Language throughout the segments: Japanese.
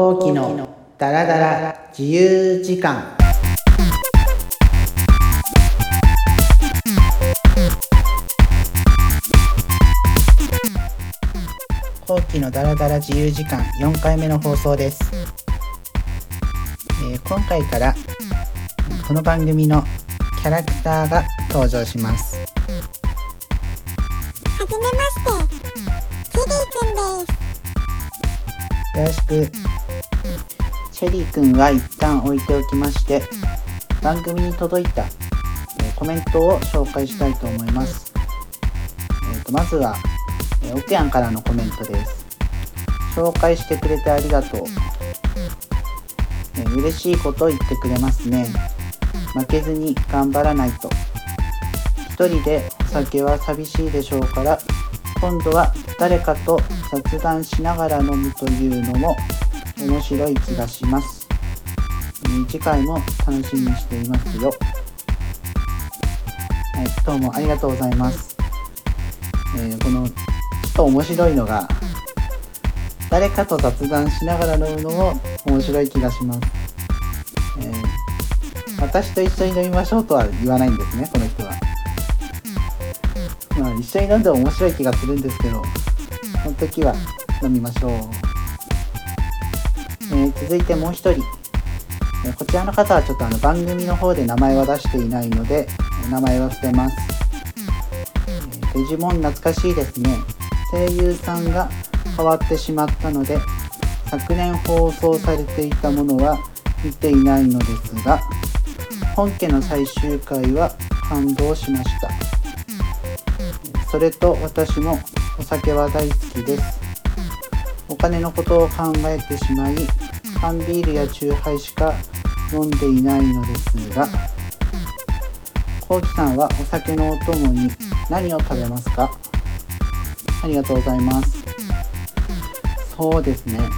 後期のダラダラ自由時間。後期のダラダラ自由時間4回目の放送です、えー今回からこの番組のキャラクターが登場します。はじめまして、チェリーくんです。よろしくチェリーくんは一旦置いておきまして番組に届いた、えーコメントを紹介したいと思います、えーとまずは、えー、奥やんからのコメントです。紹介してくれてありがとう、えー嬉しいこと言ってくれますね。負けずに頑張らないと。一人でお酒は寂しいでしょうから今度は誰かと雑談しながら飲むというのも面白い気がします。次回も楽しみにしていますよ。はいどうもありがとうございます、えーこのちょっと面白いのが誰かと雑談しながら飲むのも面白い気がします、えー私と一緒に飲みましょうとは言わないんですねこの人は。まあ一緒に飲んでも面白い気がするんですけどその時は飲みましょう、え続いてもう一人、えこちらの方はちょっとあの番組の方で名前は出していないので名前は捨てます、えーデジモン懐かしいですね。声優さんが変わってしまったので昨年放送されていたものは見ていないのですが本家の最終回は感動しました。それと私もお酒は大好きです。お金のことを考えてしまい缶ビールやチューハイしか飲んでいないのですがこうきさんはお酒のお供に何を食べますか？ありがとうございます。そうですね。やっ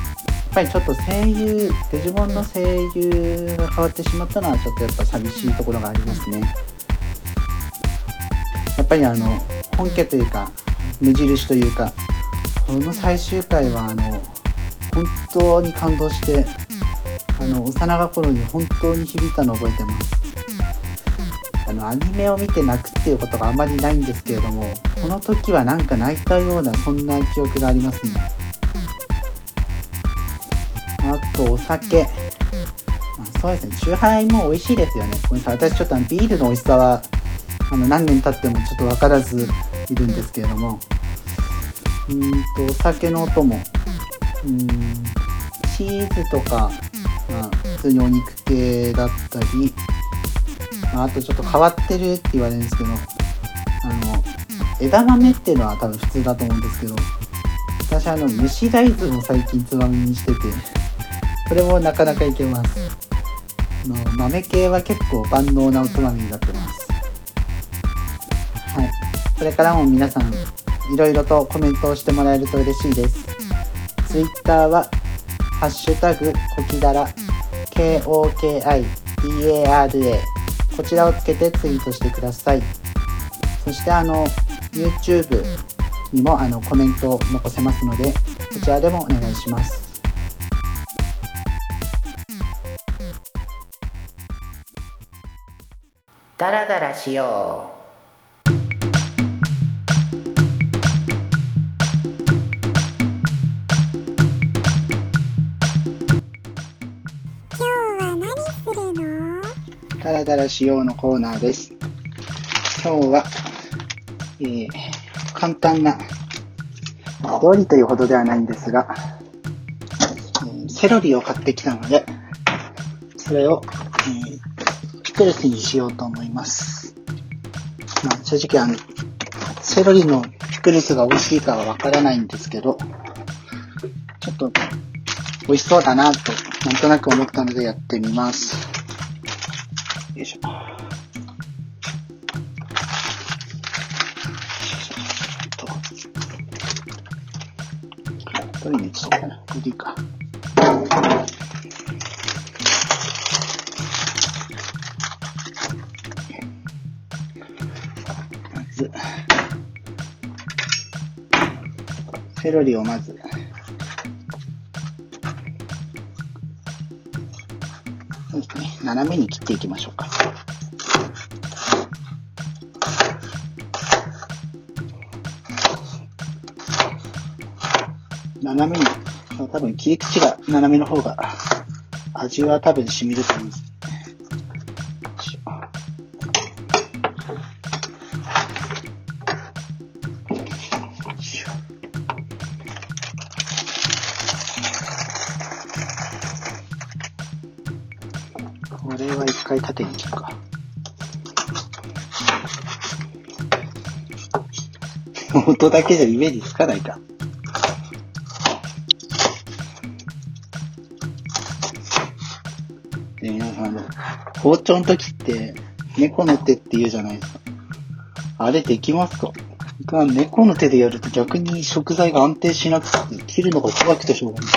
ぱりちょっと声優デジモンの声優が変わってしまったのはちょっとやっぱ寂しいところがありますね。やっぱりあの本家というか無印というかこの最終回はあの本当に感動してあの幼心に本当に響いたのを覚えてます。あのアニメを見て泣くっていうことがあまりないんですけれどもこの時はなんか泣いたようなそんな記憶がありますね。あとお酒、まあそうですね。チューハイも美味しいですよね。ごめんなさい。私ちょっとあのビールの美味しさはあの何年経ってもちょっと分からずいるんですけれども。うんとお酒のお供。うーん。チーズとか、まあ、普通にお肉系だったり、まあ、あとちょっと変わってるって言われるんですけどあの枝豆っていうのは多分普通だと思うんですけど私あの蒸し大豆を最近つまみにしててこれもなかなかいけます。あの豆系は結構万能なおつまみになってます。はい。これからも皆さんいろいろとコメントをしてもらえると嬉しいです。ツイッターは、ハッシュタグ、コキダラ、KOKIDARA、こちらをつけてツイートしてください。そしてあの、YouTube にもあのコメントを残せますので、こちらでもお願いします。ダラダラしよう。ダラダラしようのコーナーです。今日は、えー簡単な料理というほどではないんですが、えーセロリを買ってきたので、それを、えーピクルスにしようと思います。まあ、正直あの、セロリのピクルスが美味しいかはわからないんですけど、ちょっと美味しそうだなと、なんとなく思ったのでやってみます。よいしょ。とどれにしようかな。これでいいか。まず、セロリをまず、斜めに切っていきましょうか。斜めに、多分切り口が斜めの方が、味は多分染みると思います。縦に切るか。音だけじゃイメージつかないか。で、皆さん、包丁の時って、猫の手って言うじゃないですか。あれできますか？僕は猫の手でやると逆に食材が安定しなくて、切るのが怖くてしょうがない。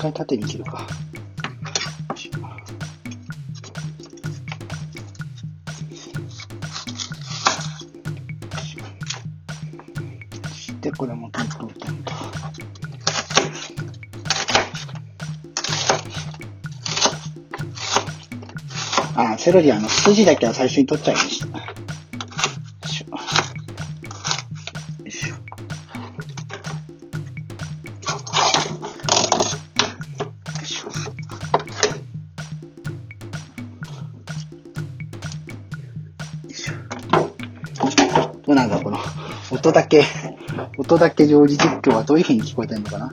回縦に切るか。よいしょそしてこれもトントントンと。あ、セロリあの筋だけは最初に取っちゃいました。音だけ、音だけ常時実況はどういう風に聞こえてるのかな？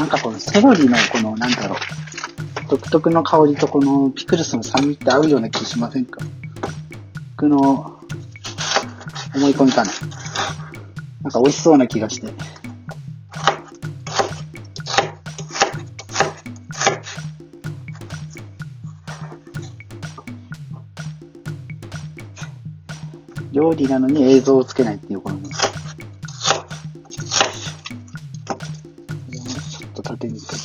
なんかこのセロリのこの、なんだろう、独特の香りとこのピクルスの酸味って合うような気しませんか？僕の思い込みかな。なんか美味しそうな気がして。料理なのに映像をつけないっていうこのょ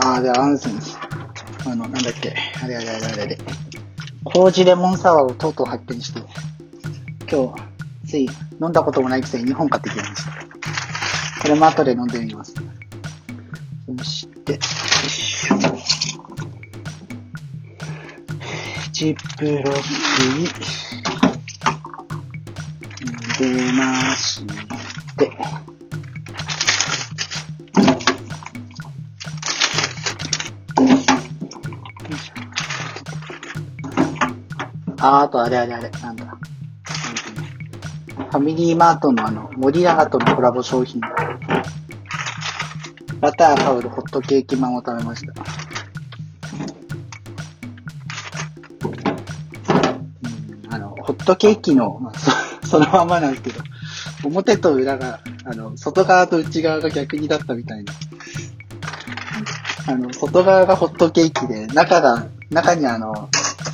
ああ、で、アンセンス。あの、なんだっけ。あれあれあれあれあれ。麹レモンサワーをとうとう発見して、今日、つい飲んだこともないくせに2本買ってきました。これも後で飲んでみます。そして、よいしょ。ジップロックに入れまして、あ、あとあれあれあれ、なんだ。ファミリーマートのあの、森永とのコラボ商品。バター香るホットケーキマンを食べました。うんあの、ホットケーキの、まあそそのままなんですけど、表と裏が、あの、外側と内側が逆にだったみたいな。あの、外側がホットケーキで、中が、中にあの、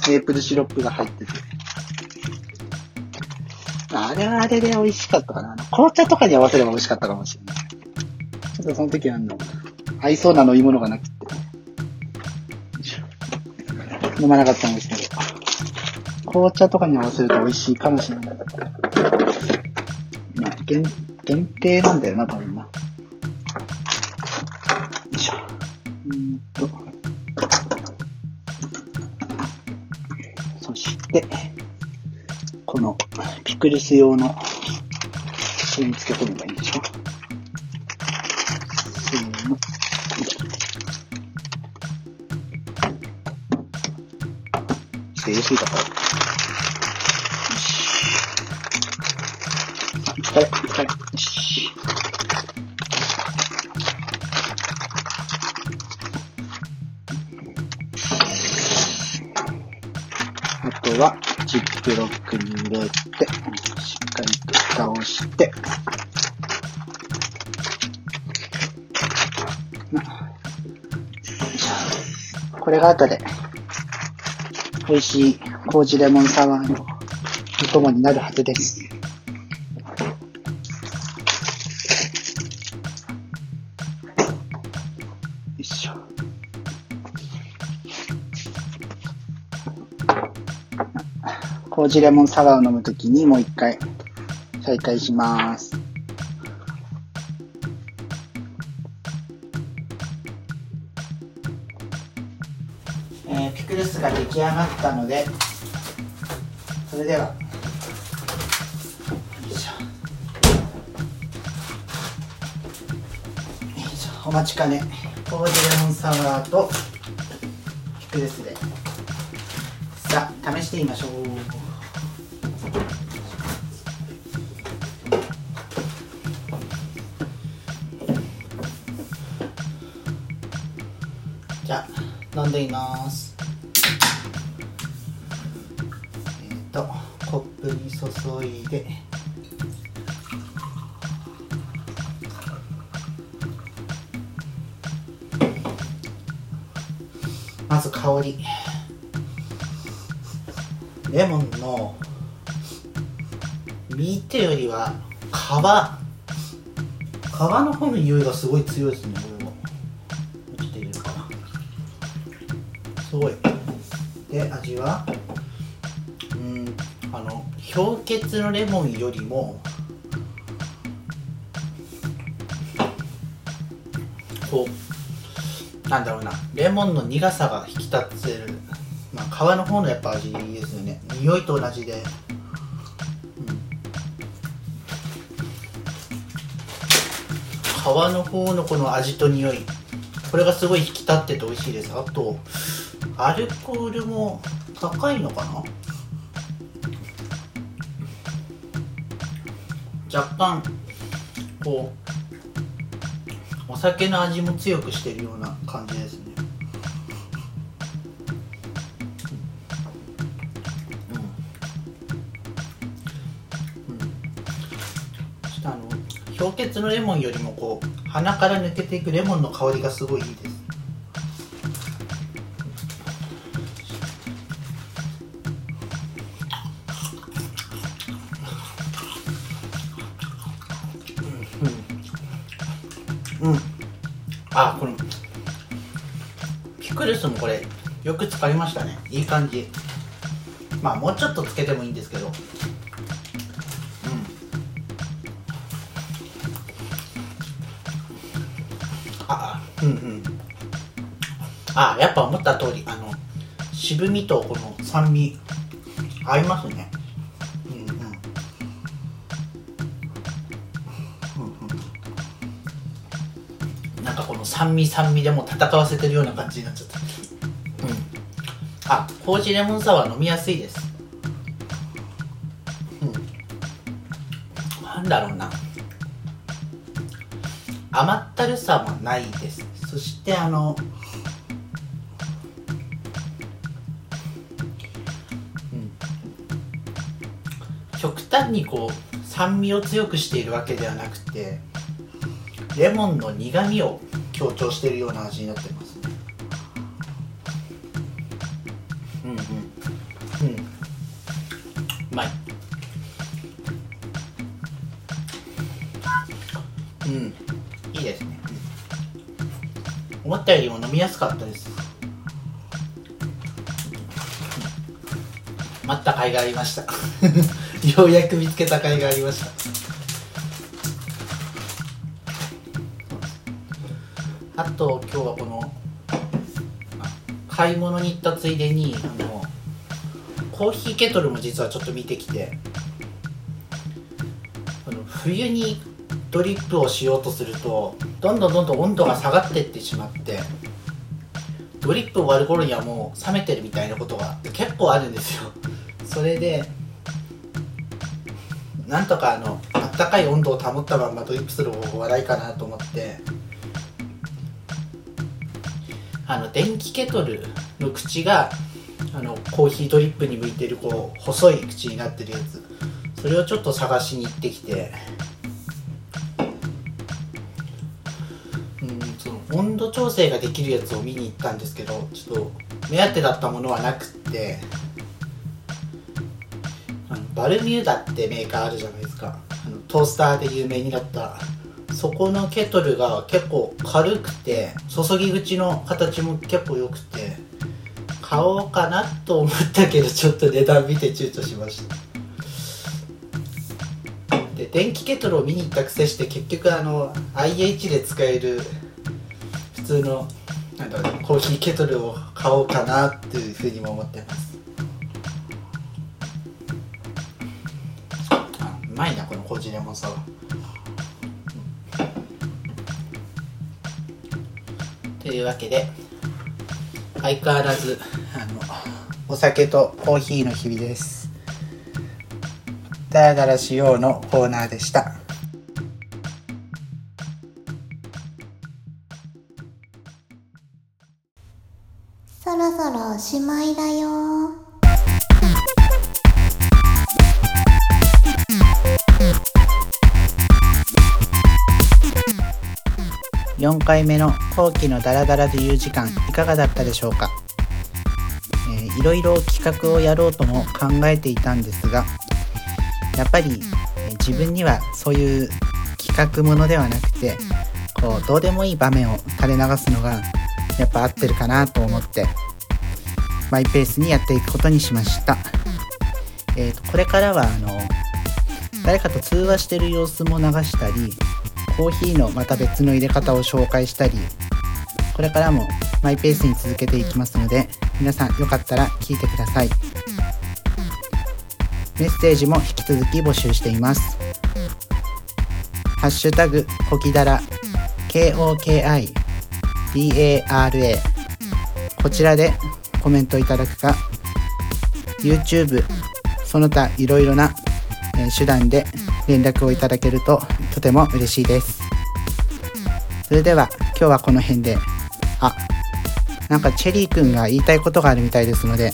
メープルシロップが入ってて。あれはあれで美味しかったかな。紅茶とかに合わせれば美味しかったかもしれない。ちょっとその時はあの、合いそうな飲み物がなくて。飲まなかったんですけど。紅茶とかに合わせると美味しいかもしれない。まあ、限限定なんだよな、多分な。そして、このピクルス用の、これにつけ込めばいいんでしょせーの。ちょっと入れすぎたから。よし。疲れ、疲れ。よし。は、ジップロックに入れて、しっかりと蓋をして、これが後で、美味しい麹レモンサワーのお供になるはずです。麹レモンサワーを飲むときにもう一回再開します。えーピクルスが出来上がったので、それでは、お待ちかね、麹レモンサワーとピクルスで、さあ、試してみましょう。でみます。えっ、とコップに注いで。まず香り。レモンの実ってよりは皮。皮の方の匂いがすごい強いですね味は？うんあの氷結のレモンよりもこうなんだろうなレモンの苦さが引き立つる、まあ、皮の方のやっぱ味ですよね。匂いと同じで、皮の方のこの味と匂い。これがすごい引き立ってて美味しいです。あとアルコールも高いのかな？若干こうお酒の味も強くしてるような感じですね。うん。うん。あの氷結のレモンよりもこう鼻から抜けていくレモンの香りがすごいいいですもこれよく使いましたね。いい感じ。まあもうちょっとつけてもいいんですけど。うん。あうんうん。あやっぱ思った通りあの渋みとこの酸味合いますね。うんうん。うんうん。なんかこの酸味酸味でも戦わせてるような感じになっちゃった。うんあ麹レモンサワー飲みやすいです。うん。なんだろうな。甘ったるさもないです。そしてあの極端にこう酸味を強くしているわけではなくてレモンの苦味を強調しているような味になってます。みやすかったです。待った甲斐がありました。ようやく見つけた甲斐がありました。あと今日はこの買い物に行ったついでにあのコーヒーケトルも実はちょっと見てきてあの冬にドリップをしようとするとどんどんどんどん温度が下がってってしまってドリップ終わる頃にはもう冷めてるみたいなことが結構あるんですよ。それでなんとかあのあったかい温度を保ったままドリップする方法はないかなと思って。あの電気ケトルの口があのコーヒードリップに向いてるこう細い口になってるやつ。それをちょっと探しに行ってきて。温度調整ができるやつを見に行ったんですけどちょっと目当てだったものはなくって。あのバルミューダってメーカーあるじゃないですか。あのトースターで有名になった。そこのケトルが結構軽くて注ぎ口の形も結構良くて買おうかなと思ったけどちょっと値段見て躊躇しました。で電気ケトルを見に行ったくせして結局あの IH で使える通のコーヒーケトルを買おうかなっていうふうにも思ってます。あうまいなこのコージレモンサワーというわけで相変わらずあのお酒とコーヒーの日々です。ダラダラしようのコーナーでしたそろそろおしまいだよ。4回目の後期のダラダラ自由時間いかがだったでしょうか、えーいろいろ企画をやろうとも考えていたんですがやっぱり、えー自分にはそういう企画ものではなくてこうどうでもいい場面を垂れ流すのがやっぱ合ってるかなと思ってマイペースにやっていくことにしました、えーとこれからはあの誰かと通話してる様子も流したりコーヒーのまた別の入れ方を紹介したりこれからもマイペースに続けていきますので皆さんよかったら聞いてください。メッセージも引き続き募集しています。ハッシュタグコキダラ KOKI KOKIDARA こちらでコメントいただくか YouTube その他いろいろな手段で連絡をいただけるととても嬉しいです。それでは今日はこの辺であなんかチェリーくんが言いたいことがあるみたいですので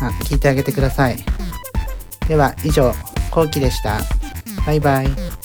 あ聞いてあげてください。では以上こうきでした。バイバイ。